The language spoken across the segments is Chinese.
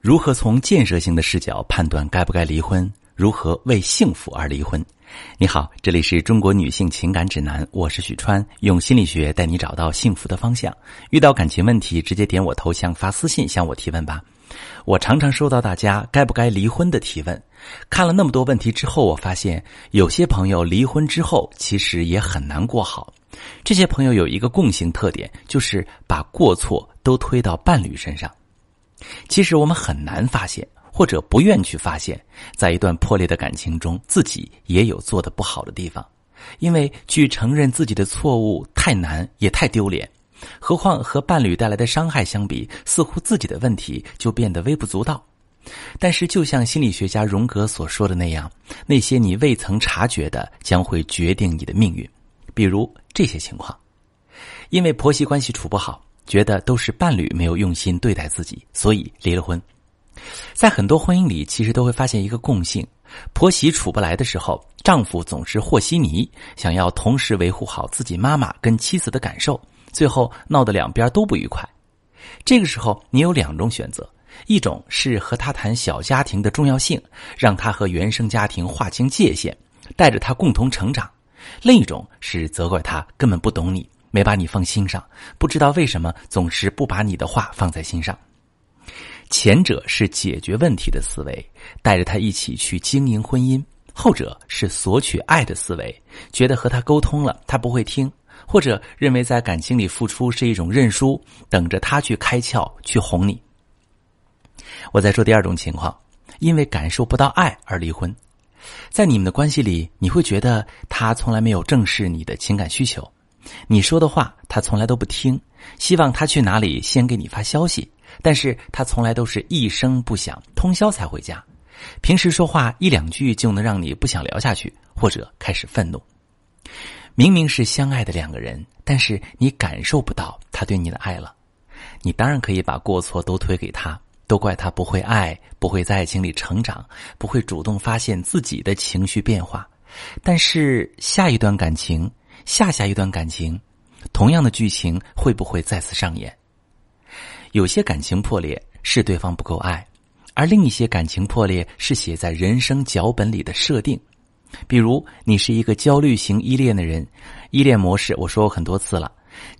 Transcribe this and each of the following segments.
如何从建设性的视角判断该不该离婚？如何为幸福而离婚？你好，这里是中国女性情感指南，我是许川，用心理学带你找到幸福的方向。遇到感情问题，直接点我头像发私信向我提问吧。我常常收到大家该不该离婚的提问，看了那么多问题之后，我发现有些朋友离婚之后其实也很难过好。这些朋友有一个共性特点，就是把过错都推到伴侣身上。其实我们很难发现，或者不愿去发现，在一段破裂的感情中，自己也有做的不好的地方，因为去承认自己的错误太难，也太丢脸。何况和伴侣带来的伤害相比，似乎自己的问题就变得微不足道。但是，就像心理学家荣格所说的那样，那些你未曾察觉的，将会决定你的命运。比如这些情况，因为婆媳关系处不好。觉得都是伴侣没有用心对待自己，所以离了婚。在很多婚姻里，其实都会发现一个共性：婆媳处不来的时候，丈夫总是和稀泥，想要同时维护好自己妈妈跟妻子的感受，最后闹得两边都不愉快。这个时候，你有两种选择：一种是和他谈小家庭的重要性，让他和原生家庭划清界限，带着他共同成长；另一种是责怪他根本不懂你。没把你放心上，不知道为什么总是不把你的话放在心上。前者是解决问题的思维，带着他一起去经营婚姻；后者是索取爱的思维，觉得和他沟通了他不会听，或者认为在感情里付出是一种认输，等着他去开窍去哄你。我再说第二种情况，因为感受不到爱而离婚，在你们的关系里，你会觉得他从来没有正视你的情感需求。你说的话他从来都不听，希望他去哪里先给你发消息，但是他从来都是一声不响，通宵才回家。平时说话一两句就能让你不想聊下去，或者开始愤怒。明明是相爱的两个人，但是你感受不到他对你的爱了。你当然可以把过错都推给他，都怪他不会爱，不会在爱情里成长，不会主动发现自己的情绪变化。但是下一段感情。下下一段感情，同样的剧情会不会再次上演？有些感情破裂是对方不够爱，而另一些感情破裂是写在人生脚本里的设定。比如，你是一个焦虑型依恋的人，依恋模式我说过很多次了。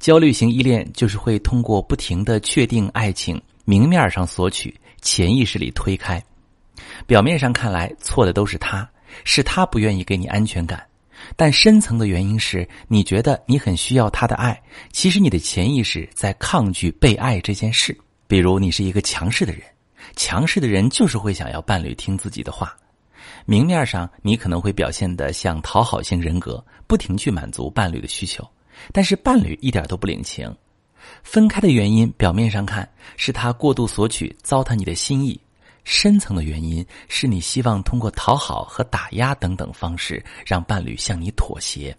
焦虑型依恋就是会通过不停的确定爱情，明面上索取，潜意识里推开。表面上看来错的都是他，是他不愿意给你安全感。但深层的原因是你觉得你很需要他的爱，其实你的潜意识在抗拒被爱这件事。比如你是一个强势的人，强势的人就是会想要伴侣听自己的话。明面上你可能会表现得像讨好型人格，不停去满足伴侣的需求，但是伴侣一点都不领情。分开的原因，表面上看是他过度索取，糟蹋你的心意。深层的原因是你希望通过讨好和打压等等方式让伴侣向你妥协。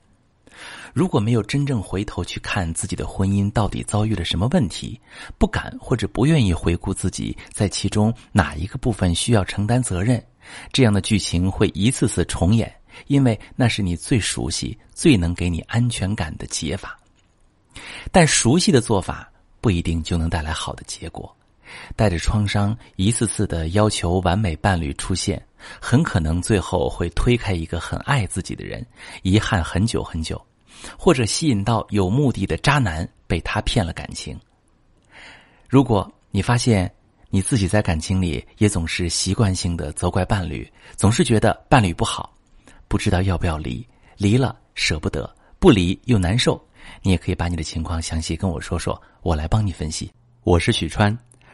如果没有真正回头去看自己的婚姻到底遭遇了什么问题，不敢或者不愿意回顾自己在其中哪一个部分需要承担责任，这样的剧情会一次次重演，因为那是你最熟悉、最能给你安全感的解法。但熟悉的做法不一定就能带来好的结果。带着创伤，一次次的要求完美伴侣出现，很可能最后会推开一个很爱自己的人，遗憾很久很久，或者吸引到有目的的渣男，被他骗了感情。如果你发现你自己在感情里也总是习惯性的责怪伴侣，总是觉得伴侣不好，不知道要不要离，离了舍不得，不离又难受，你也可以把你的情况详细跟我说说，我来帮你分析。我是许川。